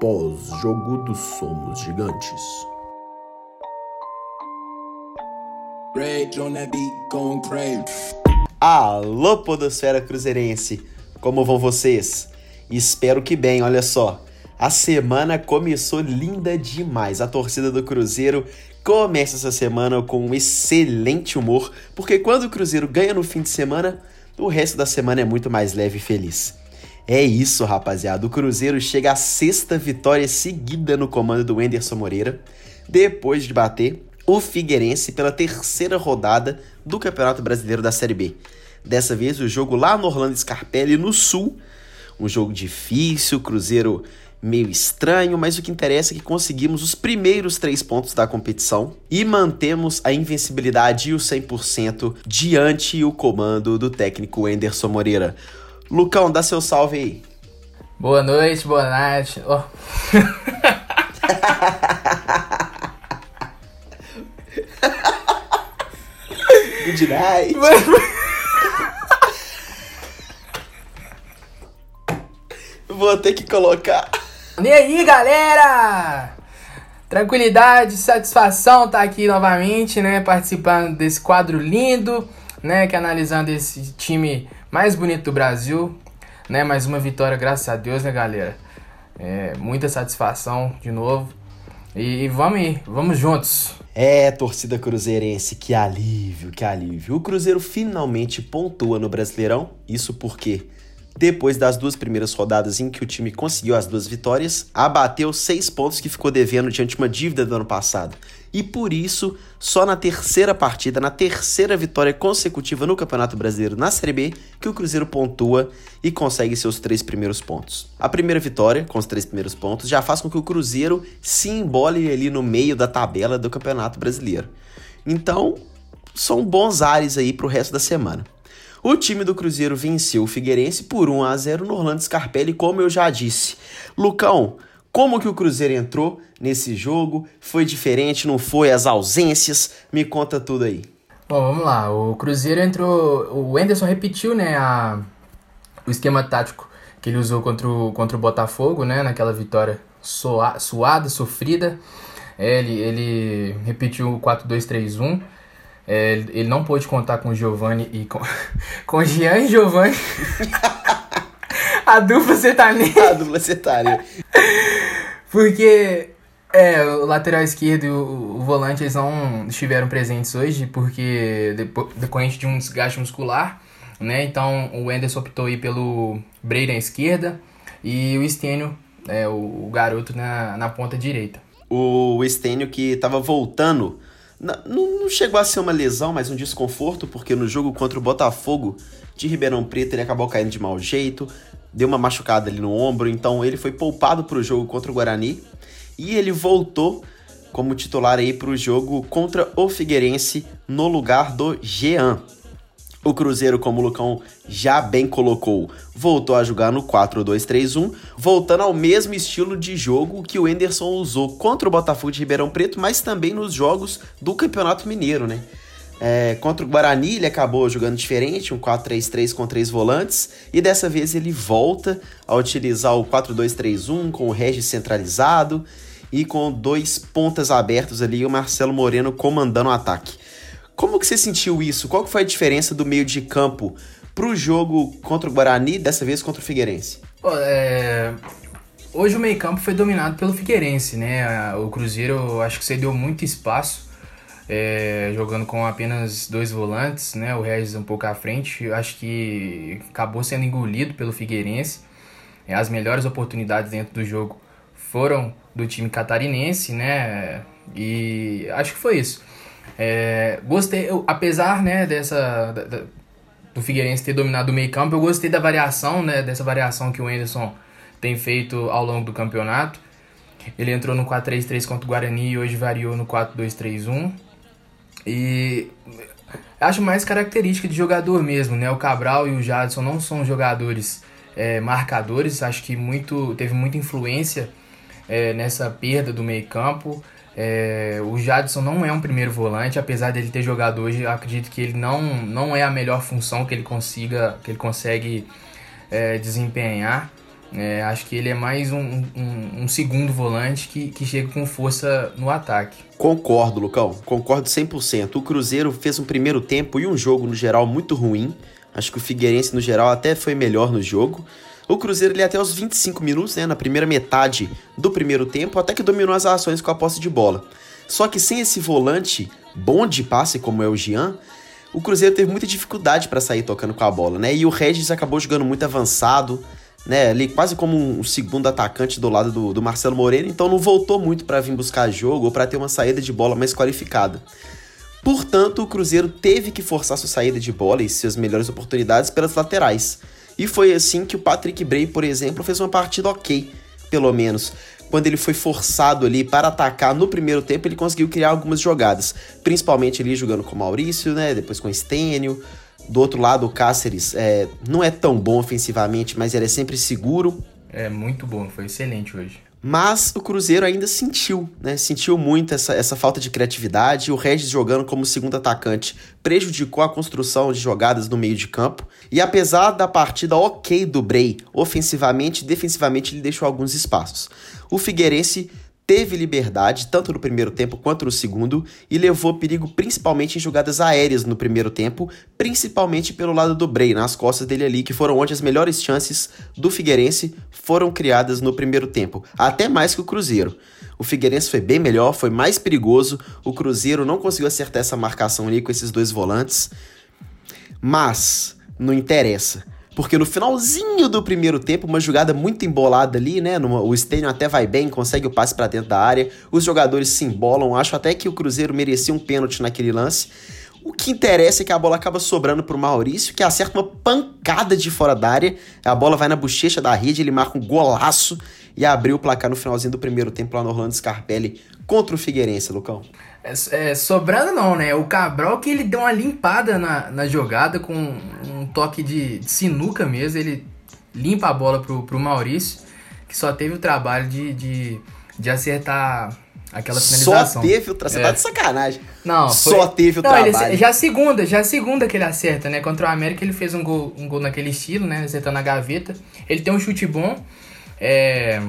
Pós-jogo do Somos Gigantes. Alô, Podosfera Cruzeirense! Como vão vocês? Espero que bem, olha só. A semana começou linda demais. A torcida do Cruzeiro começa essa semana com um excelente humor, porque quando o Cruzeiro ganha no fim de semana, o resto da semana é muito mais leve e feliz. É isso, rapaziada. O Cruzeiro chega à sexta vitória seguida no comando do Enderson Moreira, depois de bater o Figueirense pela terceira rodada do Campeonato Brasileiro da Série B. Dessa vez o jogo lá no Orlando Scarpelli, no Sul. Um jogo difícil, Cruzeiro meio estranho, mas o que interessa é que conseguimos os primeiros três pontos da competição e mantemos a invencibilidade e o 100% diante o comando do técnico Enderson Moreira. Lucão, dá seu salve aí. Boa noite, boa noite. Oh. Good night. Vou ter que colocar. E aí, galera? Tranquilidade, satisfação tá aqui novamente, né? Participando desse quadro lindo, né? Que analisando esse time mais bonito do Brasil, né? Mais uma vitória, graças a Deus, né, galera? É, muita satisfação de novo. E, e vamos aí, vamos juntos. É, torcida cruzeirense, que alívio, que alívio. O Cruzeiro finalmente pontua no Brasileirão. Isso porque, depois das duas primeiras rodadas em que o time conseguiu as duas vitórias, abateu seis pontos que ficou devendo diante de uma dívida do ano passado. E por isso, só na terceira partida, na terceira vitória consecutiva no Campeonato Brasileiro na Série B, que o Cruzeiro pontua e consegue seus três primeiros pontos. A primeira vitória, com os três primeiros pontos, já faz com que o Cruzeiro se embole ali no meio da tabela do Campeonato Brasileiro. Então, são bons ares aí pro resto da semana. O time do Cruzeiro venceu o Figueirense por 1 a 0 no Orlando Scarpelli, como eu já disse. Lucão, como que o Cruzeiro entrou nesse jogo? Foi diferente, não foi? As ausências? Me conta tudo aí. Bom, vamos lá. O Cruzeiro entrou. O Enderson repetiu, né, a, o esquema tático que ele usou contra o, contra o Botafogo, né, naquela vitória soa, suada, sofrida. Ele, ele repetiu o 4-2-3-1. É, ele não pôde contar com o Giovanni e com, com Jean e Giovanni. a dupla sertaneja. A dupla sertaneja. Porque é, o lateral esquerdo e o, o, volante eles não estiveram presentes hoje, porque depois, decorrente de um desgaste muscular, né? Então o Enderson optou aí pelo Breira à esquerda e o Estênio, é, o, o, garoto, na, na ponta direita. O Estênio que estava voltando, não, não chegou a ser uma lesão, mas um desconforto, porque no jogo contra o Botafogo de Ribeirão Preto ele acabou caindo de mau jeito, deu uma machucada ali no ombro, então ele foi poupado para o jogo contra o Guarani e ele voltou como titular aí para o jogo contra o Figueirense no lugar do Jean. O Cruzeiro, como o Lucão já bem colocou, voltou a jogar no 4-2-3-1, voltando ao mesmo estilo de jogo que o Enderson usou contra o Botafogo de Ribeirão Preto, mas também nos jogos do Campeonato Mineiro, né? É, contra o Guarani ele acabou jogando diferente, um 4-3-3 com três volantes, e dessa vez ele volta a utilizar o 4-2-3-1 com o Regis centralizado e com dois pontas abertos ali o Marcelo Moreno comandando o ataque. Como que você sentiu isso? Qual que foi a diferença do meio de campo pro jogo contra o Guarani, dessa vez contra o Figueirense? É... Hoje o meio campo foi dominado pelo Figueirense, né? O Cruzeiro acho que cedeu muito espaço é, jogando com apenas dois volantes, né? O Regis um pouco à frente. Acho que acabou sendo engolido pelo Figueirense. É, as melhores oportunidades dentro do jogo foram do time catarinense, né? E acho que foi isso. É, gostei, eu, apesar né, dessa da, da, do Figueirense ter dominado o meio campo, eu gostei da variação, né? Dessa variação que o Anderson tem feito ao longo do campeonato. Ele entrou no 4-3-3 contra o Guarani e hoje variou no 4-2-3-1. E acho mais característica de jogador mesmo, né? O Cabral e o Jadson não são jogadores é, marcadores, acho que muito teve muita influência é, nessa perda do meio campo. É, o Jadson não é um primeiro volante, apesar dele ter jogado hoje, acredito que ele não, não é a melhor função que ele consiga, que ele consegue é, desempenhar. É, acho que ele é mais um, um, um, segundo volante que, que chega com força no ataque. Concordo, Lucão. Concordo 100%. O Cruzeiro fez um primeiro tempo e um jogo, no geral, muito ruim. Acho que o Figueirense, no geral, até foi melhor no jogo. O Cruzeiro, ele até os 25 minutos, né, na primeira metade do primeiro tempo, até que dominou as ações com a posse de bola. Só que sem esse volante bom de passe, como é o Jean, o Cruzeiro teve muita dificuldade para sair tocando com a bola, né? E o Regis acabou jogando muito avançado, né, ali quase como um segundo atacante do lado do, do Marcelo Moreira, então não voltou muito para vir buscar jogo ou para ter uma saída de bola mais qualificada. Portanto, o Cruzeiro teve que forçar sua saída de bola e suas melhores oportunidades pelas laterais. E foi assim que o Patrick Bray, por exemplo, fez uma partida ok, pelo menos. Quando ele foi forçado ali para atacar no primeiro tempo, ele conseguiu criar algumas jogadas, principalmente ali jogando com o Maurício, né, depois com o Stênio, do outro lado, o Cáceres é, não é tão bom ofensivamente, mas ele é sempre seguro. É muito bom, foi excelente hoje. Mas o Cruzeiro ainda sentiu, né? Sentiu muito essa, essa falta de criatividade. O Regis jogando como segundo atacante prejudicou a construção de jogadas no meio de campo. E apesar da partida ok do Bray, ofensivamente e defensivamente ele deixou alguns espaços. O Figueirense teve liberdade tanto no primeiro tempo quanto no segundo e levou perigo principalmente em jogadas aéreas no primeiro tempo, principalmente pelo lado do Bray, nas costas dele ali, que foram onde as melhores chances do Figueirense foram criadas no primeiro tempo, até mais que o Cruzeiro. O Figueirense foi bem melhor, foi mais perigoso, o Cruzeiro não conseguiu acertar essa marcação ali com esses dois volantes, mas não interessa porque no finalzinho do primeiro tempo, uma jogada muito embolada ali, né? Numa, o Stênio até vai bem, consegue o passe para dentro da área, os jogadores se embolam. Acho até que o Cruzeiro merecia um pênalti naquele lance. O que interessa é que a bola acaba sobrando pro Maurício, que acerta uma pancada de fora da área. A bola vai na bochecha da rede, ele marca um golaço e abriu o placar no finalzinho do primeiro tempo lá no Orlando Scarpelli contra o Figueirense, Lucão. É, é, sobrando não, né? O Cabral que ele deu uma limpada na, na jogada com um toque de, de sinuca mesmo. Ele limpa a bola pro, pro Maurício, que só teve o trabalho de, de, de acertar aquela finalização. Só teve o trabalho. Você é. tá de sacanagem. Não, foi... Só teve o não, trabalho. Ele, já a segunda, já a segunda que ele acerta, né? Contra o América ele fez um gol, um gol naquele estilo, né? Acertando a gaveta. Ele tem um chute bom. É,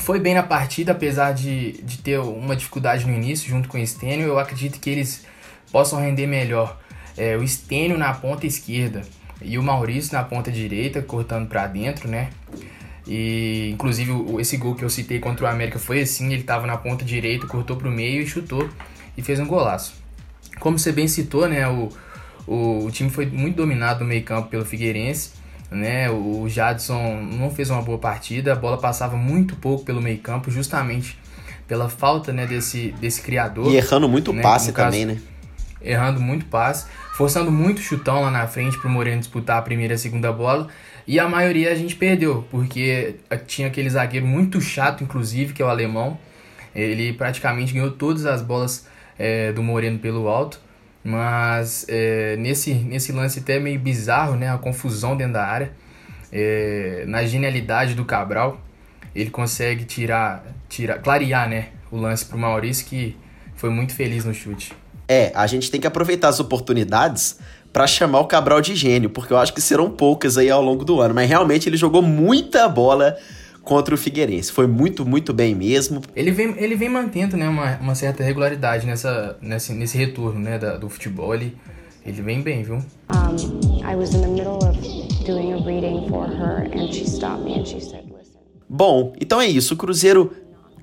foi bem na partida, apesar de, de ter uma dificuldade no início junto com o Stênio. Eu acredito que eles possam render melhor. É, o Stênio na ponta esquerda e o Maurício na ponta direita, cortando para dentro, né? E inclusive esse gol que eu citei contra o América foi assim, ele estava na ponta direita, cortou para o meio e chutou e fez um golaço. Como você bem citou, né, o, o, o time foi muito dominado no meio-campo pelo Figueirense né? O Jadson não fez uma boa partida, a bola passava muito pouco pelo meio-campo, justamente pela falta, né, desse, desse criador. E errando muito né? passe caso, também, né? Errando muito passe, forçando muito chutão lá na frente pro Moreno disputar a primeira e a segunda bola. E a maioria a gente perdeu, porque tinha aquele zagueiro muito chato, inclusive, que é o alemão. Ele praticamente ganhou todas as bolas é, do Moreno pelo alto. Mas é, nesse, nesse lance até meio bizarro, né? A confusão dentro da área. É, na genialidade do Cabral, ele consegue tirar, tirar clarear né, o lance para o Maurício, que foi muito feliz no chute. É, a gente tem que aproveitar as oportunidades para chamar o Cabral de gênio, porque eu acho que serão poucas aí ao longo do ano. Mas realmente ele jogou muita bola contra o Figueirense. Foi muito, muito bem mesmo. Ele vem, ele vem mantendo né, uma, uma certa regularidade nessa, nesse, nesse retorno né, da, do futebol. Ele, ele vem bem, viu? Um, I was in the middle of doing a reading for her and she stopped me and she said, listen. Bom, então é isso. O Cruzeiro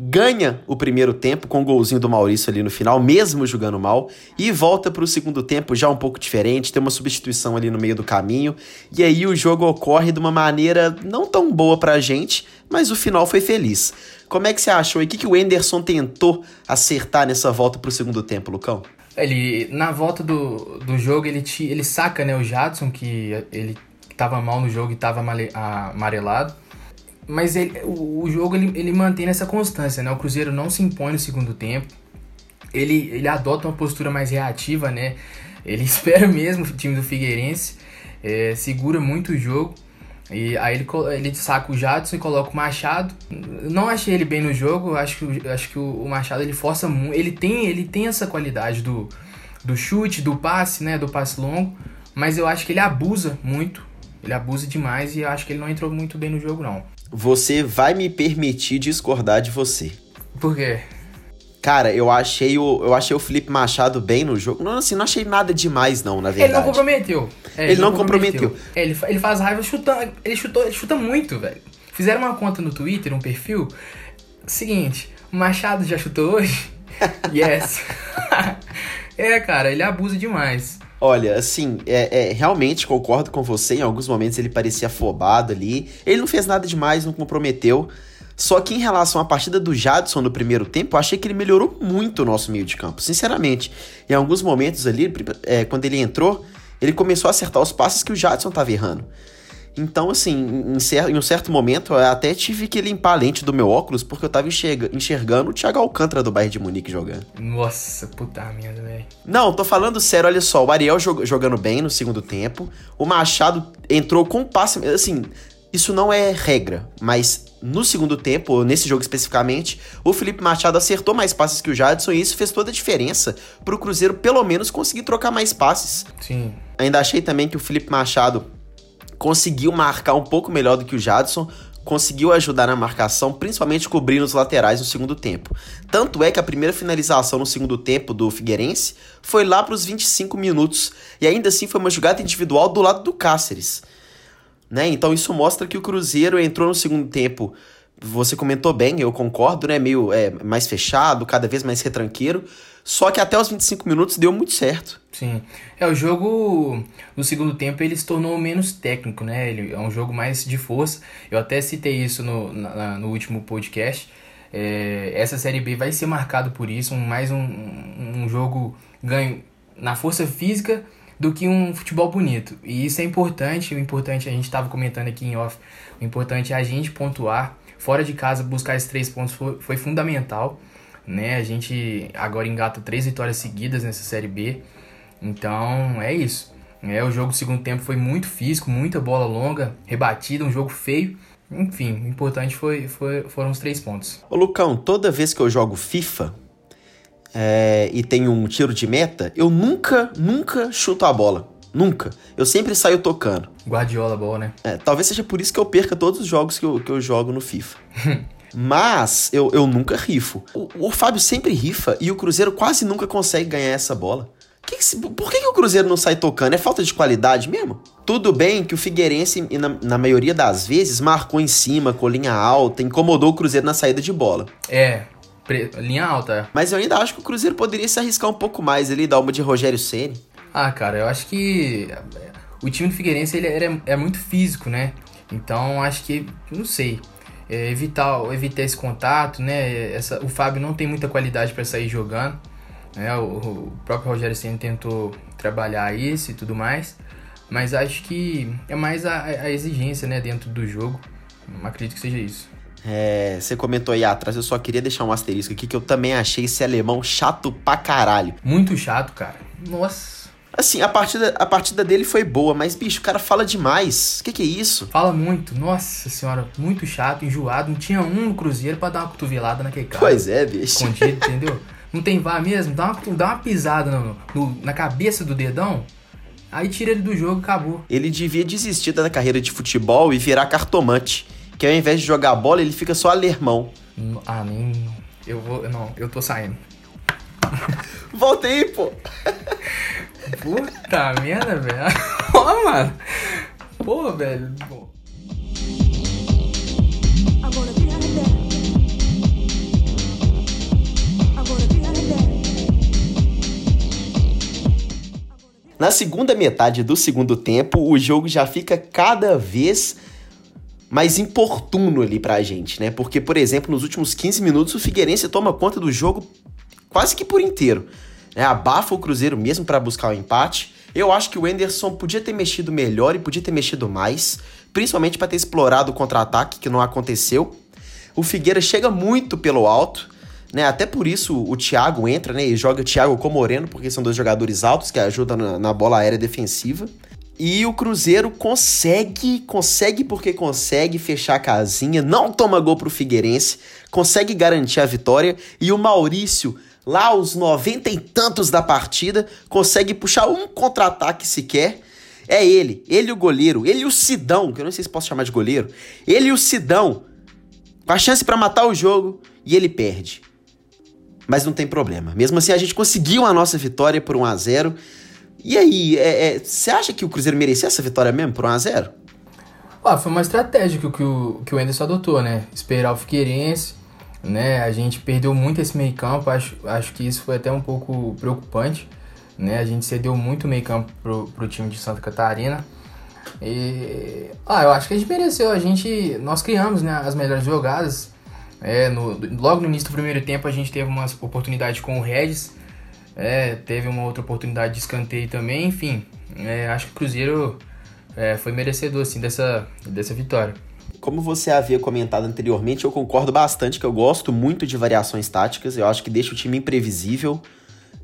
ganha o primeiro tempo com o golzinho do Maurício ali no final, mesmo jogando mal, e volta para o segundo tempo já um pouco diferente, tem uma substituição ali no meio do caminho, e aí o jogo ocorre de uma maneira não tão boa para a gente, mas o final foi feliz. Como é que você achou? E o que, que o Enderson tentou acertar nessa volta para o segundo tempo, Lucão? Ele, na volta do, do jogo, ele, te, ele saca né, o Jadson, que ele estava mal no jogo e estava amarelado, mas ele, o, o, jogo ele, ele mantém essa constância, né? O Cruzeiro não se impõe no segundo tempo. Ele, ele adota uma postura mais reativa, né? Ele espera mesmo o time do Figueirense, é, segura muito o jogo. E aí ele, ele saca o Jadson e coloca o Machado. Não achei ele bem no jogo, acho que, acho que o, Machado ele força muito. Ele tem, ele tem essa qualidade do, do chute, do passe, né? Do passe longo. Mas eu acho que ele abusa muito Ele abusa demais e acho que ele não entrou muito bem no jogo, não. Você vai me permitir discordar de você. Por quê? Cara, eu achei o, eu achei o Felipe Machado bem no jogo. Não, assim, não achei nada demais, não, na verdade. Ele não comprometeu. É, ele, ele, não comprometeu. comprometeu. É, ele, ele faz raiva chutando. Ele chutou, ele chuta muito, velho. Fizeram uma conta no Twitter, um perfil. Seguinte, o Machado já chutou hoje? yes. É, cara, ele abusa demais. Olha, assim, é, é, realmente concordo com você. Em alguns momentos ele parecia afobado ali. Ele não fez nada demais, não comprometeu. Só que em relação à partida do Jadson no primeiro tempo, eu achei que ele melhorou muito o nosso meio de campo, sinceramente. Em alguns momentos ali, é, quando ele entrou, ele começou a acertar os passes que o Jadson estava errando. Então, assim, em, em, um certo momento, eu até tive que limpar a lente do meu óculos, porque eu tava enxerga, enxergando o Thiago Alcântara do Bayern de Munique jogando. Nossa, puta merda, velho. Não, tô falando sério, olha só, o Ariel jog, jogando bem no segundo tempo, o Machado entrou com passe, assim, isso não é regra, mas no segundo tempo, nesse jogo especificamente, o Felipe Machado acertou mais passes que o Jadson e isso fez toda a diferença pro Cruzeiro pelo menos conseguir trocar mais passes. Sim. Ainda achei também que o Felipe Machado conseguiu marcar um pouco melhor do que o Jadson, conseguiu ajudar na marcação, principalmente cobrindo os laterais no segundo tempo. Tanto é que a primeira finalização no segundo tempo do Figueirense foi lá para os 25 minutos, e ainda assim foi uma jogada individual do lado do Cáceres. Né? Então isso mostra que o Cruzeiro entrou no segundo tempo. Você comentou bem, eu concordo, né? Meio é, mais fechado, cada vez mais retranqueiro. Só que até os 25 minutos deu muito certo. Sim. É, o jogo no segundo tempo ele se tornou menos técnico, né? Ele é um jogo mais de força. Eu até citei isso no, na, no último podcast. É, essa Série B vai ser marcado por isso, um, mais um, um jogo ganho na força física do que um futebol bonito. E isso é importante, o importante, a gente estava comentando aqui em off, o importante é a gente pontuar, fora de casa buscar esses três pontos foi, foi fundamental, né? A gente agora engata três vitórias seguidas nessa Série B, então é isso. É, o jogo do segundo tempo foi muito físico, muita bola longa, rebatida, um jogo feio. Enfim, o importante foi, foi, foram os três pontos. Ô Lucão, toda vez que eu jogo FIFA, é, e tem um tiro de meta, eu nunca, nunca chuto a bola. Nunca. Eu sempre saio tocando. Guardiola boa, né? É, talvez seja por isso que eu perca todos os jogos que eu, que eu jogo no FIFA. Mas eu, eu nunca rifo. O, o Fábio sempre rifa e o Cruzeiro quase nunca consegue ganhar essa bola. Que que, por que, que, o Cruzeiro não sai tocando? É falta de qualidade mesmo? Tudo bem que o Figueirense, na, na maioria das vezes, marcou em cima, com linha alta, incomodou o Cruzeiro na saída de bola. É, linha alta. É. Mas eu ainda acho que o Cruzeiro poderia se arriscar um pouco mais ali, dar uma de Rogério Ceni. Ah, cara, eu acho que o time do Figueirense ele é, é muito físico, né? Então acho que, não sei, é, evitar, evitar esse contato, né? Essa, o Fábio não tem muita qualidade para sair jogando. Né? O, o próprio Rogério Ceni tentou trabalhar isso e tudo mais. Mas acho que é mais a, a exigência né, dentro do jogo. Acredito que seja isso. É, você comentou aí atrás, eu só queria deixar um asterisco aqui que eu também achei esse alemão chato pra caralho. Muito chato, cara. Nossa. Assim, a partida, a partida dele foi boa, mas, bicho, o cara fala demais. O que, que é isso? Fala muito. Nossa senhora, muito chato, enjoado. Não tinha um no Cruzeiro para dar uma cotovelada naquele cara. Pois é, bicho. Escondido, entendeu? Não tem vá mesmo? Dá uma, dá uma pisada no, no, na cabeça do dedão. Aí tira ele do jogo e acabou. Ele devia desistir da carreira de futebol e virar cartomante que ao invés de jogar bola, ele fica só alermão. Ah, nem. Eu vou. Não, eu tô saindo. Voltei, pô! Puta merda, velho. Ó, mano. Pô, velho. Pô. Na segunda metade do segundo tempo, o jogo já fica cada vez mais importuno ali pra gente, né? Porque, por exemplo, nos últimos 15 minutos o Figueirense toma conta do jogo quase que por inteiro. Né? Abafa o Cruzeiro mesmo para buscar o empate. Eu acho que o Enderson podia ter mexido melhor e podia ter mexido mais, principalmente para ter explorado o contra-ataque, que não aconteceu. O Figueira chega muito pelo alto, né? Até por isso o Thiago entra, né? E joga o Thiago com o Moreno, porque são dois jogadores altos que ajudam na, na bola aérea defensiva. E o Cruzeiro consegue, consegue porque consegue fechar a casinha, não toma gol pro Figueirense, consegue garantir a vitória e o Maurício, lá aos noventa e tantos da partida, consegue puxar um contra-ataque sequer É ele, ele o goleiro, ele o Sidão, que eu não sei se posso chamar de goleiro, ele o Sidão, com a chance para matar o jogo, e ele perde. Mas não tem problema. Mesmo assim, a gente conseguiu a nossa vitória por 1 a 0 E aí, você é, é, acha que o Cruzeiro merecia essa vitória mesmo por 1 a 0 ah, foi uma estratégia que, que, o, que o Anderson adotou, né? Esperar o Figueirense, né? A gente perdeu muito esse meio campo, acho, acho que isso foi até um pouco preocupante, né? A gente cedeu muito meio campo pro, pro time de Santa Catarina. E, ah, eu acho que a gente mereceu, a gente, nós criamos né, as melhores jogadas, é, no, logo no início do primeiro tempo a gente teve uma oportunidade com o Regis, é, teve uma outra oportunidade de escanteio também, enfim, é, acho que o Cruzeiro é, foi merecedor assim, dessa, dessa vitória. Como você havia comentado anteriormente, eu concordo bastante que eu gosto muito de variações táticas, eu acho que deixa o time imprevisível,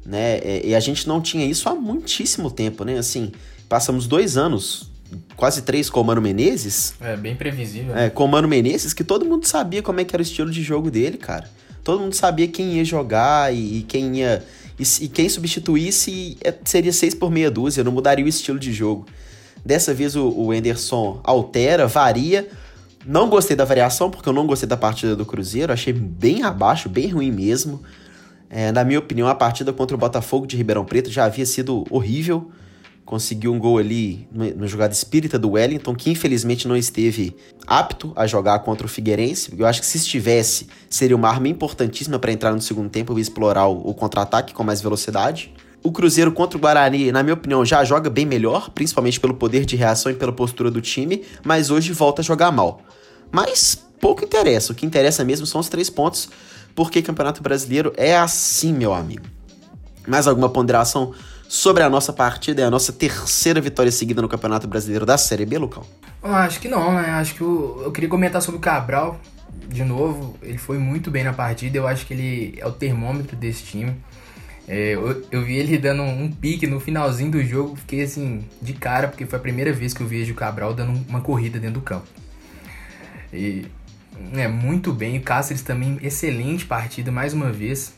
né? É, e a gente não tinha isso há muitíssimo tempo, né? Assim, passamos dois anos, quase três com o Mano Menezes. É, bem previsível. É, com o Mano Menezes, que todo mundo sabia como é que era o estilo de jogo dele, cara. Todo mundo sabia quem ia jogar e, e quem ia. E, e, quem substituísse é, seria seis por meia dúzia, não mudaria o estilo de jogo. Dessa vez o, o Enderson altera, varia. Não gostei da variação, porque eu não gostei da partida do Cruzeiro. Achei bem abaixo, bem ruim mesmo. É, na minha opinião, a partida contra o Botafogo de Ribeirão Preto já havia sido horrível. Conseguiu um gol ali na jogada espírita do Wellington, que infelizmente não esteve apto a jogar contra o Figueirense. Eu acho que se estivesse, seria uma arma importantíssima para entrar no segundo tempo e explorar o, o contra-ataque com mais velocidade. O Cruzeiro contra o Guarani, na minha opinião, já joga bem melhor, principalmente pelo poder de reação e pela postura do time, mas hoje volta a jogar mal. Mas pouco interessa, o que interessa mesmo são os três pontos, porque Campeonato Brasileiro é assim, meu amigo. Mais alguma ponderação sobre a nossa partida? É a nossa terceira vitória seguida no Campeonato Brasileiro da Série B, Lucão? Acho que não, né? Acho que eu, eu queria comentar sobre o Cabral, de novo. Ele foi muito bem na partida, eu acho que ele é o termômetro desse time. É, eu, eu, vi ele dando um pique no finalzinho do jogo, fiquei assim, de cara, porque foi a primeira vez que eu vejo o Cabral dando uma corrida dentro do campo. E, é, muito bem, o Cáceres também, excelente partida, mais uma vez.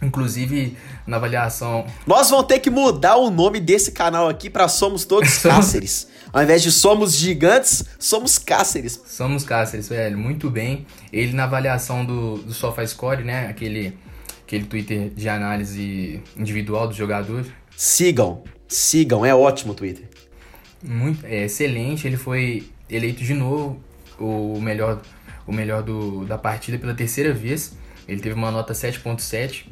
Inclusive, na avaliação. Nós vamos ter que mudar o nome desse canal aqui para Somos Todos Cáceres. Ao invés de Somos Gigantes, somos Cáceres. Somos Cáceres, velho. Muito bem. Ele na avaliação do, do SofaScore, né? Aquele aquele Twitter de análise individual do jogador. Sigam, sigam, é ótimo o Twitter. Muito, é excelente, ele foi eleito de novo o melhor, o melhor do, da partida pela terceira vez. Ele teve uma nota 7.7.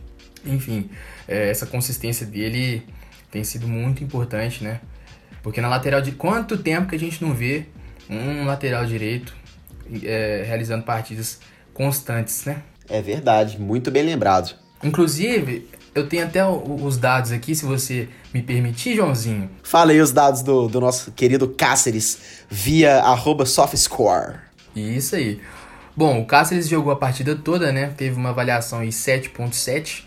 Enfim, é, essa consistência dele tem sido muito importante, né? Porque na lateral de quanto tempo que a gente não vê um lateral direito é, realizando partidas constantes, né? É verdade, muito bem lembrado. Inclusive, eu tenho até os dados aqui, se você me permitir, Joãozinho. Fala aí os dados do, do nosso querido Cáceres via arroba softscore. Isso aí. Bom, o Cáceres jogou a partida toda, né? Teve uma avaliação em 7.7.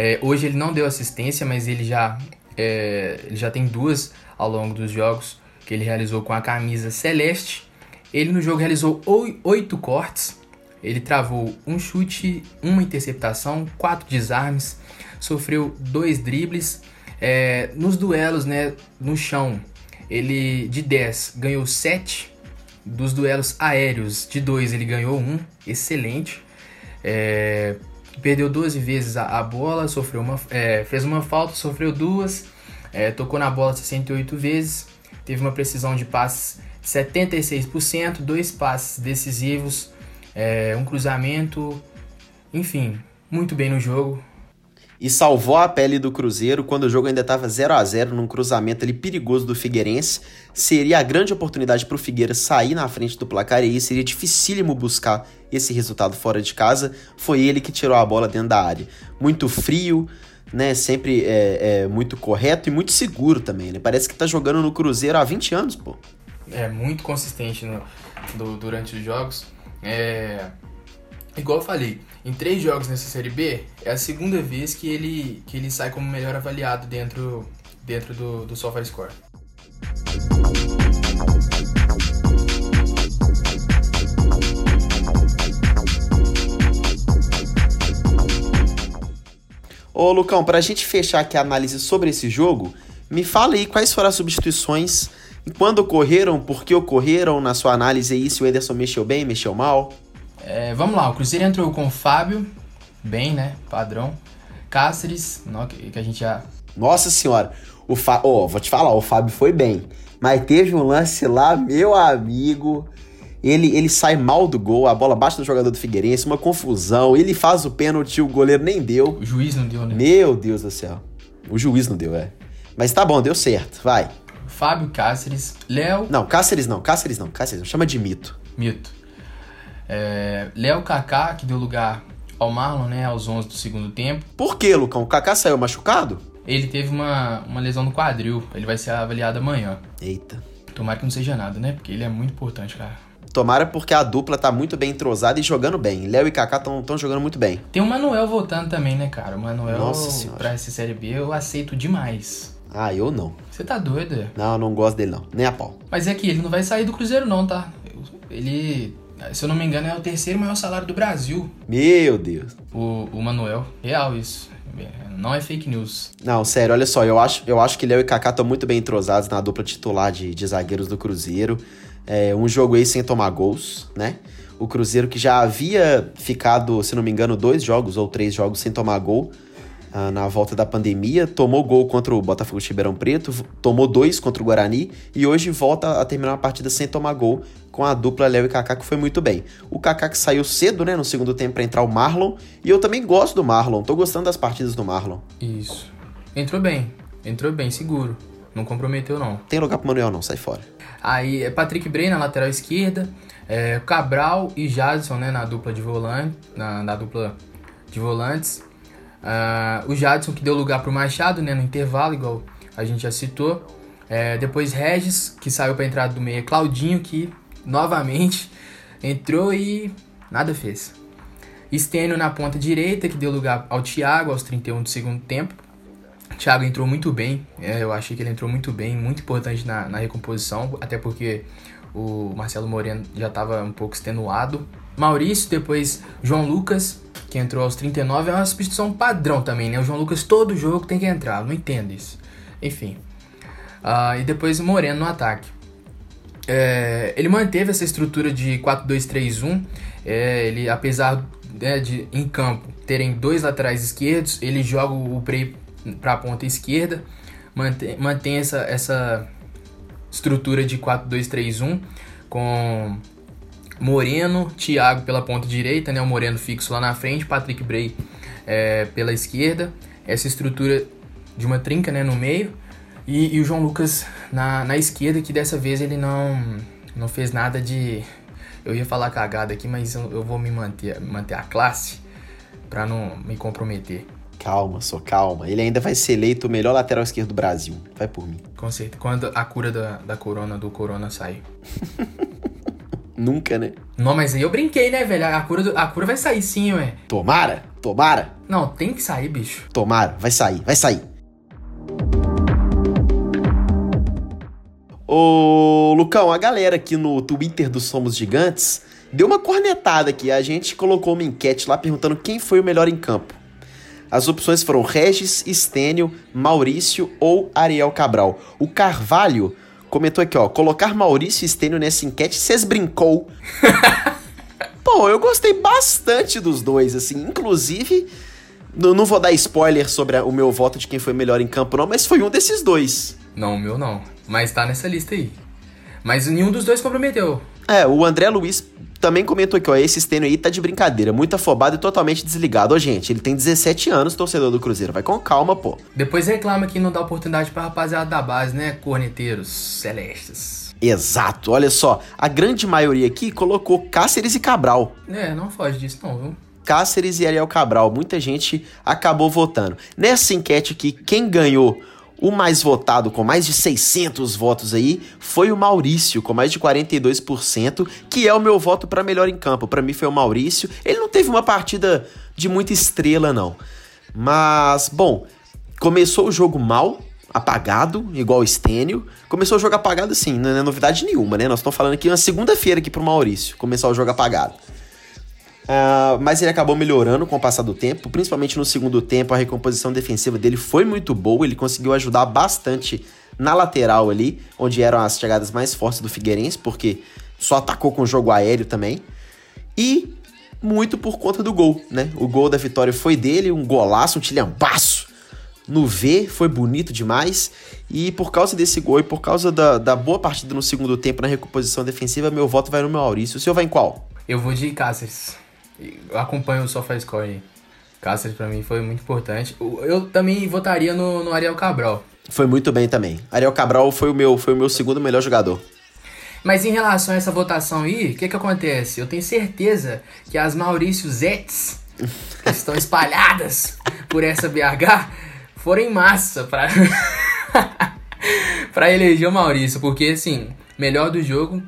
É, hoje ele não deu assistência, mas ele já, é, ele já tem duas ao longo dos jogos que ele realizou com a camisa celeste. Ele no jogo realizou oito cortes, ele travou um chute, uma interceptação, quatro desarmes, sofreu dois dribles. É, nos duelos né, no chão, ele de 10 ganhou 7. Dos duelos aéreos, de 2 ele ganhou 1, excelente. É, perdeu 12 vezes a, a bola, sofreu uma, é, fez uma falta, sofreu duas, é, tocou na bola 68 vezes, teve uma precisão de passes 76%, dois passes decisivos, é, um cruzamento, enfim, muito bem no jogo. E salvou a pele do Cruzeiro quando o jogo ainda estava 0 a 0 num cruzamento ali perigoso do Figueirense. Seria a grande oportunidade para o Figueira sair na frente do placar e aí seria dificílimo buscar esse resultado fora de casa. Foi ele que tirou a bola dentro da área. Muito frio, né? Sempre é, é, muito correto e muito seguro também, né? Parece que tá jogando no Cruzeiro há 20 anos, pô. É muito consistente no, do, durante os jogos. É, igual eu falei, em três jogos nessa Série B, é a segunda vez que ele, que ele sai como melhor avaliado dentro, dentro do, do SofaScore. Ô Lucão, pra gente fechar aqui a análise sobre esse jogo, Me fala aí quais foram as substituições, quando ocorreram, por que ocorreram, na sua análise aí, se o Ederson mexeu bem, mexeu mal. É, vamos lá, o Cruzeiro entrou com o Fábio, bem, né? Padrão. Cáceres, que a gente já. Nossa senhora, o Fábio. Oh, vou te falar, o Fábio foi bem. Mas teve um lance lá, meu amigo. Ele, ele sai mal do gol, a bola bate no jogador do Figueirense, uma confusão. Ele faz o pênalti, o goleiro nem deu. O juiz não deu, né? Meu Deus do céu. O juiz não deu, é. Mas tá bom, deu certo, vai. Fábio Cáceres, Léo. Não, Cáceres não, Cáceres não, Cáceres não. Chama de mito. Mito. É, Léo Kaká, que deu lugar ao Marlon, né, aos 11 do segundo tempo. Por que, Lucão? O Kaká saiu machucado? Ele teve uma, uma lesão no quadril. Ele vai ser avaliado amanhã. Eita. Tomara que não seja nada, né? Porque ele é muito importante, cara. Tomara porque a dupla tá muito bem entrosada e jogando bem. Léo e Kaká estão jogando muito bem. Tem o Manuel voltando também, né, cara? O Manuel, Nossa senhora. pra essa Série B, eu aceito demais. Ah, eu não. Você tá doido? Não, eu não gosto dele não. Nem a pau. Mas é que ele não vai sair do Cruzeiro não, tá? Ele, se eu não me engano, é o terceiro maior salário do Brasil. Meu Deus. O, o Manuel. Real isso. Não é fake news. Não, sério, olha só, eu acho, eu acho que Léo e Kaká estão muito bem entrosados na dupla titular de, de zagueiros do Cruzeiro. É, um jogo aí sem tomar gols, né? O Cruzeiro que já havia ficado, se não me engano, dois jogos ou três jogos sem tomar gol uh, na volta da pandemia, tomou gol contra o Botafogo de Ribeirão Preto, tomou dois contra o Guarani e hoje volta a terminar a partida sem tomar gol com a dupla Léo e Kaká, que foi muito bem. O Kaká que saiu cedo, né, no segundo tempo para entrar o Marlon, e eu também gosto do Marlon, tô gostando das partidas do Marlon. Isso. Entrou bem, entrou bem, seguro. Não comprometeu, não. Tem lugar pro Manuel, não, sai fora. Aí é Patrick Bray na lateral esquerda, é, Cabral e Jadson, né, na dupla de volante, na, na dupla de volantes. Uh, o Jadson que deu lugar pro Machado, né, no intervalo, igual a gente já citou. É, depois Regis, que saiu para entrada do meio. Claudinho, que novamente entrou e nada fez. Estênio na ponta direita, que deu lugar ao Thiago aos 31 do segundo tempo. O Thiago entrou muito bem, é, eu achei que ele entrou muito bem, muito importante na, na recomposição, até porque o Marcelo Moreno já estava um pouco extenuado. Maurício, depois João Lucas, que entrou aos 39, é uma substituição padrão também, né? O João Lucas todo jogo tem que entrar, não entendo isso. Enfim. Uh, e depois Moreno no ataque. É, ele manteve essa estrutura de 4-2-3-1. É, ele, apesar né, de em campo terem dois laterais esquerdos, ele joga o Prey para a ponta esquerda, mantém, mantém essa, essa estrutura de 4-2-3-1 com Moreno, Thiago pela ponta direita, né? O Moreno fixo lá na frente, Patrick Bray é, pela esquerda. Essa estrutura de uma trinca, né? No meio. E, e, o João Lucas na, na esquerda, que dessa vez ele não, não fez nada de... Eu ia falar cagada aqui, mas eu, eu vou me manter, manter a classe para não me comprometer. Calma, só calma. Ele ainda vai ser eleito o melhor lateral esquerdo do Brasil. Vai por mim. Com certeza. Quando a cura da, da corona, do corona sair. Nunca, né? Não, mas aí eu brinquei, né, velho? A cura, do, a cura vai sair sim, ué. Tomara, tomara. Não, tem que sair, bicho. Tomara, vai sair, vai sair. Ô, Lucão, a galera aqui no Twitter do Somos Gigantes deu uma cornetada aqui. A gente colocou uma enquete lá perguntando quem foi o melhor em campo. As opções foram Regis, Estênio, Maurício ou Ariel Cabral. O Carvalho comentou aqui, ó. Colocar Maurício Estênio nessa enquete, vocês brincou. Pô, eu gostei bastante dos dois, assim. Inclusive, não vou dar spoiler sobre a, o meu voto de quem foi melhor em campo, não, mas foi um desses dois. Não, o meu não. Mas tá nessa lista aí. Mas nenhum dos dois comprometeu. É, o André Luiz também comentou aqui, ó, esse Stênio aí tá de brincadeira, muito afobado e totalmente desligado. Ô, gente, ele tem 17 anos, torcedor do Cruzeiro, vai com calma, pô. Depois reclama que não dá oportunidade pra rapaziada da base, né, corneteiros celestes. Exato, olha só, a grande maioria aqui colocou Cáceres e Cabral. É, não foge disso não, viu? Cáceres e Ariel Cabral, muita gente acabou votando. Nessa enquete aqui, quem ganhou o mais votado, com mais de 600 votos aí, foi o Maurício, com mais de 42%, que é o meu voto para melhor em campo. Para mim foi o Maurício. Ele não teve uma partida de muita estrela, não. Mas, bom, começou o jogo mal, apagado, igual o Stênio. Começou o jogo apagado, sim, não é novidade nenhuma, né? Nós estamos falando aqui uma segunda-feira aqui pro Maurício, começar o jogo apagado. Uh, mas ele acabou melhorando com o passar do tempo, principalmente no segundo tempo, a recomposição defensiva dele foi muito boa, ele conseguiu ajudar bastante na lateral ali, onde eram as chegadas mais fortes do Figueirense, porque só atacou com o jogo aéreo também. E muito por conta do gol, né? O gol da vitória foi dele, um golaço, um tilhambaço no V, foi bonito demais. E por causa desse gol e por causa da, da boa partida no segundo tempo na recomposição defensiva, meu voto vai no meu Maurício. O senhor vai em qual? Eu vou de Cáceres. Acompanho o SofaScore aí. Cáceres para mim foi muito importante. Eu também votaria no, no Ariel Cabral. Foi muito bem também. Ariel Cabral foi o meu, foi o meu segundo melhor jogador. Mas em relação a essa votação aí, o que que acontece? Eu tenho certeza que as Maurício Zets que estão espalhadas por essa BH foram em massa para para eleger o Maurício, porque assim, melhor do jogo,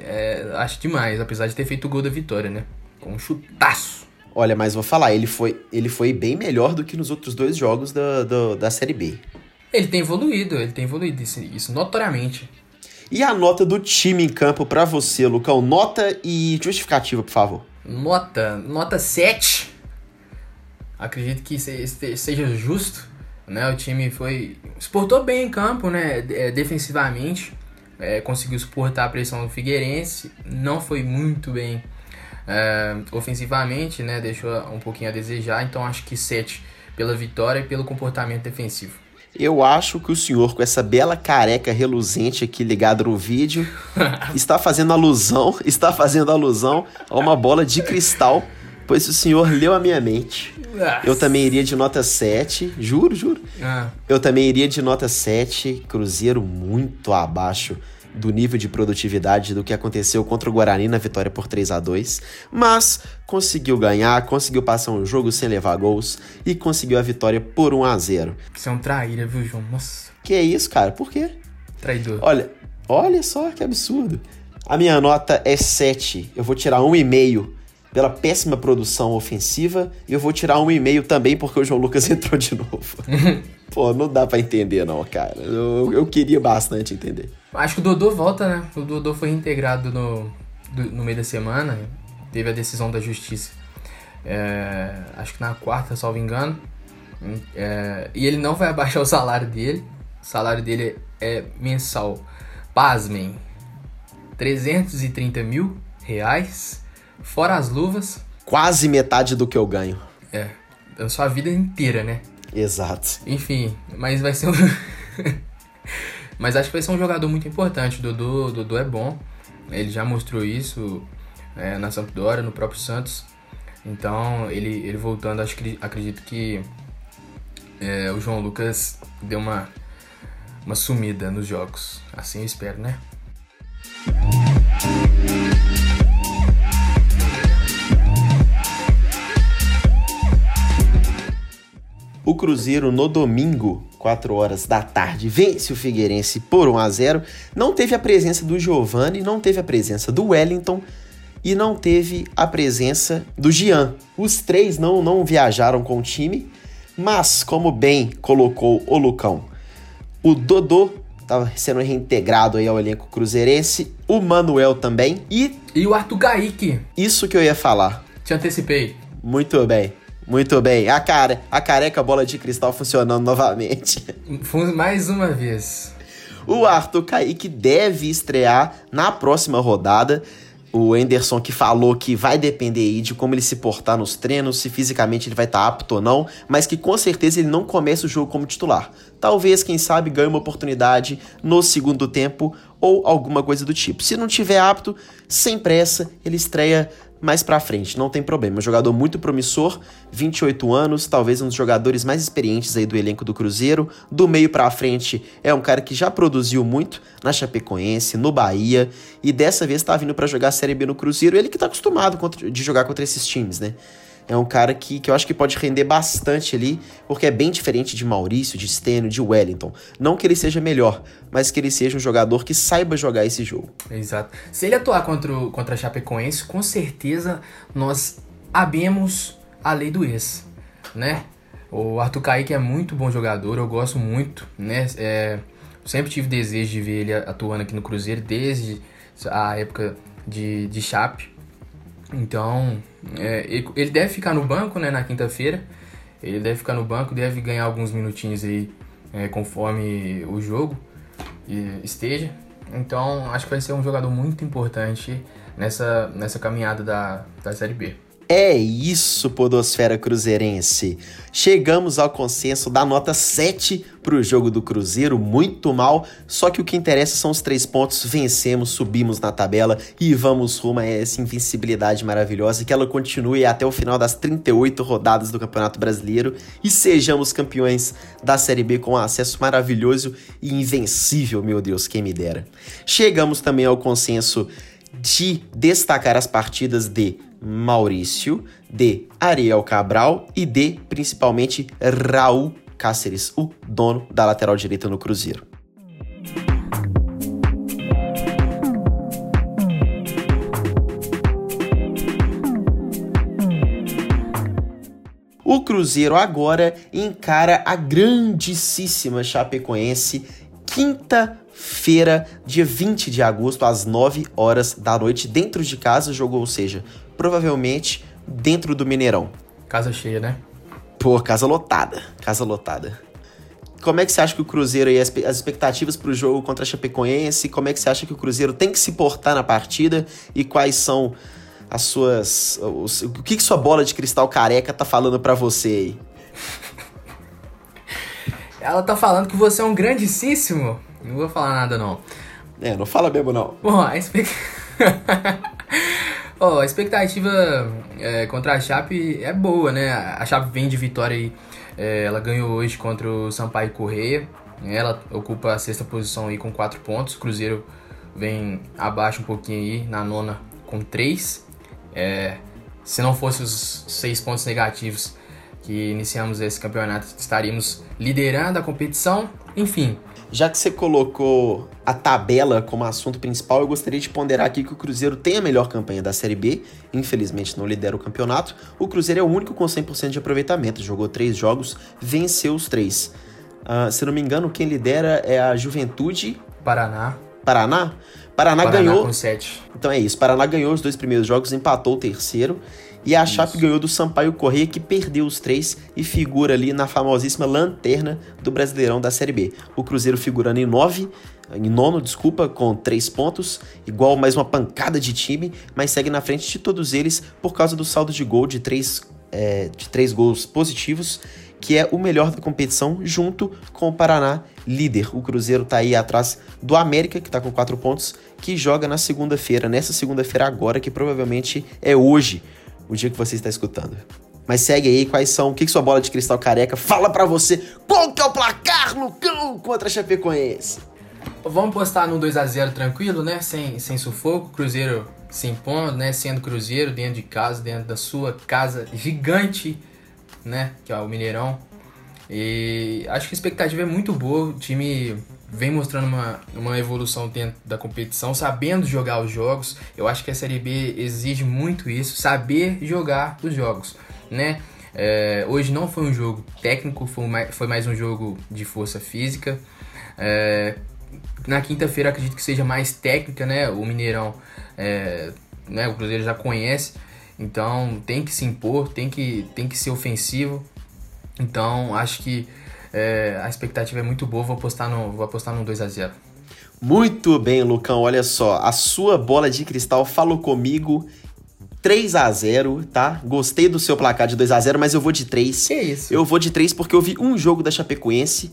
é, acho demais, apesar de ter feito o gol da vitória, né? Com um chutaço. Olha, mas vou falar, ele foi, ele foi bem melhor do que nos outros dois jogos da, da, da Série B. Ele tem evoluído, ele tem evoluído, isso, isso notoriamente. E a nota do time em campo para você, Lucão? Nota e justificativa, por favor. Nota, nota 7. Acredito que seja justo né? O time foi. Exportou bem em campo, né? É, defensivamente. É, conseguiu suportar a pressão do Figueirense. Não foi muito bem ofensivamente, né? Deixou um pouquinho a desejar. Então acho que 7 pela vitória e pelo comportamento defensivo. Eu acho que o senhor, com essa bela careca reluzente aqui ligada no vídeo, está fazendo alusão, está fazendo alusão a uma bola de cristal pois o senhor leu a minha mente. Nossa. Eu também iria de nota 7, juro, juro. Ah. Eu também iria de nota 7, Cruzeiro muito abaixo do nível de produtividade do que aconteceu contra o Guarani na vitória por 3 a 2 mas conseguiu ganhar, conseguiu passar um jogo sem levar gols e conseguiu a vitória por 1 a 0 Você é um traíra, viu, João? Nossa. Que é isso, cara? Por quê? Traidor. Olha, olha só que absurdo. A minha nota é 7. Eu vou tirar 1,5 pela péssima produção ofensiva. E eu vou tirar um e-mail também porque o João Lucas entrou de novo. Pô, não dá para entender não, cara. Eu, eu queria bastante entender. Acho que o Dodô volta, né? O Dodô foi reintegrado no, no meio da semana. Teve a decisão da justiça. É, acho que na quarta, salvo engano. É, e ele não vai abaixar o salário dele. O salário dele é mensal. Pasmem. 330 mil reais Fora as luvas. Quase metade do que eu ganho. É. A sua vida inteira, né? Exato. Enfim, mas vai ser um. mas acho que vai ser um jogador muito importante. O Dodô é bom. Ele já mostrou isso é, na Sampdoria, no próprio Santos. Então, ele, ele voltando, acho que acredito que é, o João Lucas deu uma, uma sumida nos jogos. Assim eu espero, né? O Cruzeiro no domingo, 4 horas da tarde, vence o Figueirense por 1 a 0. Não teve a presença do Giovani, não teve a presença do Wellington e não teve a presença do Gian. Os três não, não viajaram com o time, mas como bem colocou o Lucão, o Dodô estava sendo reintegrado aí ao elenco cruzeirense, o Manuel também e... E o Arthur Gaik. Isso que eu ia falar. Te antecipei. Muito bem. Muito bem. A cara, a careca bola de cristal funcionando novamente. Mais uma vez. O Arthur Kaique deve estrear na próxima rodada. O Anderson que falou que vai depender aí de como ele se portar nos treinos, se fisicamente ele vai estar tá apto ou não, mas que com certeza ele não começa o jogo como titular. Talvez, quem sabe, ganhe uma oportunidade no segundo tempo ou alguma coisa do tipo. Se não tiver apto, sem pressa, ele estreia mais pra frente, não tem problema. Um jogador muito promissor, 28 anos, talvez um dos jogadores mais experientes aí do elenco do Cruzeiro. Do meio pra frente, é um cara que já produziu muito na Chapecoense, no Bahia, e dessa vez tá vindo para jogar a Série B no Cruzeiro. Ele que tá acostumado de jogar contra esses times, né? É um cara que, que eu acho que pode render bastante ali, porque é bem diferente de Maurício, de Stênio, de Wellington. Não que ele seja melhor, mas que ele seja um jogador que saiba jogar esse jogo. Exato. Se ele atuar contra, o, contra a Chapecoense, com certeza nós abemos a lei do ex, né? O Arthur Kaique é muito bom jogador, eu gosto muito, né? É, sempre tive desejo de ver ele atuando aqui no Cruzeiro desde a época de, de Chape. Então, é, ele deve ficar no banco né, na quinta-feira. Ele deve ficar no banco, deve ganhar alguns minutinhos aí é, conforme o jogo esteja. Então, acho que vai ser um jogador muito importante nessa, nessa caminhada da, da Série B. É isso, Podosfera Cruzeirense. Chegamos ao consenso da nota 7 para o jogo do Cruzeiro, muito mal. Só que o que interessa são os três pontos. Vencemos, subimos na tabela e vamos rumo a essa invencibilidade maravilhosa. Que ela continue até o final das 38 rodadas do Campeonato Brasileiro e sejamos campeões da Série B com um acesso maravilhoso e invencível, meu Deus, quem me dera. Chegamos também ao consenso de destacar as partidas de Maurício, de Ariel Cabral e de, principalmente, Raul Cáceres, o dono da lateral direita no Cruzeiro. O Cruzeiro agora encara a grandíssima Chapecoense, quinta-feira, dia 20 de agosto, às 9 horas da noite, dentro de casa, jogou, ou seja, provavelmente dentro do Mineirão. Casa cheia, né? Pô, casa lotada. Casa lotada. Como é que você acha que o Cruzeiro e as expectativas para o jogo contra a Chapecoense? Como é que você acha que o Cruzeiro tem que se portar na partida? E quais são as suas. Os, o que, que sua bola de cristal careca tá falando para você aí? Ela tá falando que você é um grandíssimo. Não vou falar nada, não. É, não fala mesmo, não. Bom, a expectativa. Oh, a expectativa é, contra a Chape é boa, né? A Chape vem de vitória aí. É, ela ganhou hoje contra o Sampaio Correia. Ela ocupa a sexta posição aí com quatro pontos. O Cruzeiro vem abaixo um pouquinho aí, na nona com três. É, se não fosse os seis pontos negativos que iniciamos esse campeonato, estaríamos liderando a competição. Enfim, já que você colocou a tabela como assunto principal, eu gostaria de ponderar aqui que o Cruzeiro tem a melhor campanha da Série B. Infelizmente não lidera o campeonato. O Cruzeiro é o único com 100% de aproveitamento. Jogou três jogos, venceu os três. Uh, se não me engano, quem lidera é a Juventude. Paraná. Paraná? Paraná, Paraná ganhou. Com 7. Então é isso. Paraná ganhou os dois primeiros jogos, empatou o terceiro. E a Isso. Chape ganhou do Sampaio Correia, que perdeu os três e figura ali na famosíssima lanterna do Brasileirão da Série B. O Cruzeiro figurando em nove, em nono, desculpa, com três pontos, igual mais uma pancada de time, mas segue na frente de todos eles por causa do saldo de gol de três, é, de três gols positivos, que é o melhor da competição, junto com o Paraná, líder. O Cruzeiro tá aí atrás do América, que tá com quatro pontos, que joga na segunda-feira, nessa segunda-feira agora, que provavelmente é hoje o dia que você está escutando. Mas segue aí, quais são, o que, que sua bola de cristal careca fala para você, qual que é o placar, Lucão, contra a Chapecoense? Vamos postar no 2 a 0 tranquilo, né, sem, sem sufoco, Cruzeiro se impondo, né, sendo Cruzeiro dentro de casa, dentro da sua casa gigante, né, que é o Mineirão. E acho que a expectativa é muito boa, o time vem mostrando uma, uma evolução dentro da competição, sabendo jogar os jogos. Eu acho que a Série B exige muito isso, saber jogar os jogos, né? É, hoje não foi um jogo técnico, foi mais, foi mais um jogo de força física. É, na quinta-feira acredito que seja mais técnica, né? O Mineirão, é, né? O Cruzeiro já conhece, então tem que se impor, tem que, tem que ser ofensivo. Então acho que é, a expectativa é muito boa, vou apostar no, vou apostar no 2 a 0 Muito bem, Lucão, olha só, a sua bola de cristal falou comigo 3 a 0 tá? Gostei do seu placar de 2 a 0 mas eu vou de 3. Que isso? Eu vou de 3 porque eu vi um jogo da Chapecoense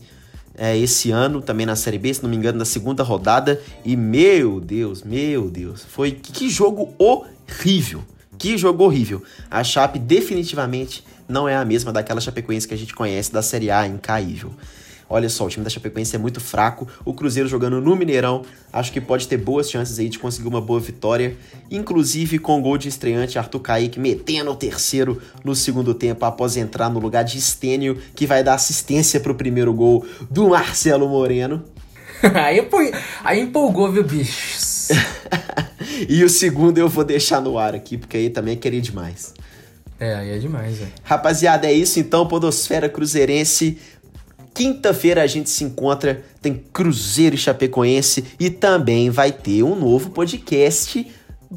é, esse ano, também na Série B, se não me engano, na segunda rodada. E meu Deus, meu Deus, foi que jogo horrível. Que jogo horrível. A Chape definitivamente não é a mesma daquela Chapecoense que a gente conhece da Série A incaível. Olha só, o time da Chapecoense é muito fraco. O Cruzeiro jogando no Mineirão, acho que pode ter boas chances aí de conseguir uma boa vitória. Inclusive com o gol de estreante Arthur Kaique metendo o terceiro no segundo tempo após entrar no lugar de Stênio, que vai dar assistência para o primeiro gol do Marcelo Moreno. aí, aí empolgou, viu, bichos? e o segundo eu vou deixar no ar aqui, porque aí também é querer demais. É, aí é demais, velho. Rapaziada, é isso então, Podosfera Cruzeirense. Quinta-feira a gente se encontra, tem Cruzeiro e Chapecoense e também vai ter um novo podcast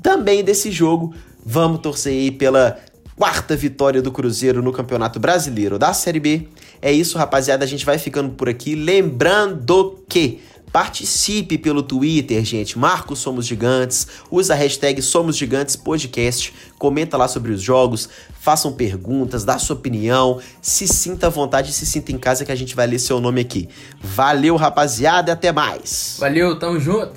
também desse jogo Vamos torcer aí pela quarta vitória do Cruzeiro no Campeonato Brasileiro da Série B. É isso, rapaziada. A gente vai ficando por aqui. Lembrando que Participe pelo Twitter, gente. Marcos Somos Gigantes. Usa a hashtag Somos Gigantes Podcast. Comenta lá sobre os jogos. Façam perguntas, dá sua opinião. Se sinta à vontade, se sinta em casa que a gente vai ler seu nome aqui. Valeu, rapaziada, e até mais. Valeu, tamo junto.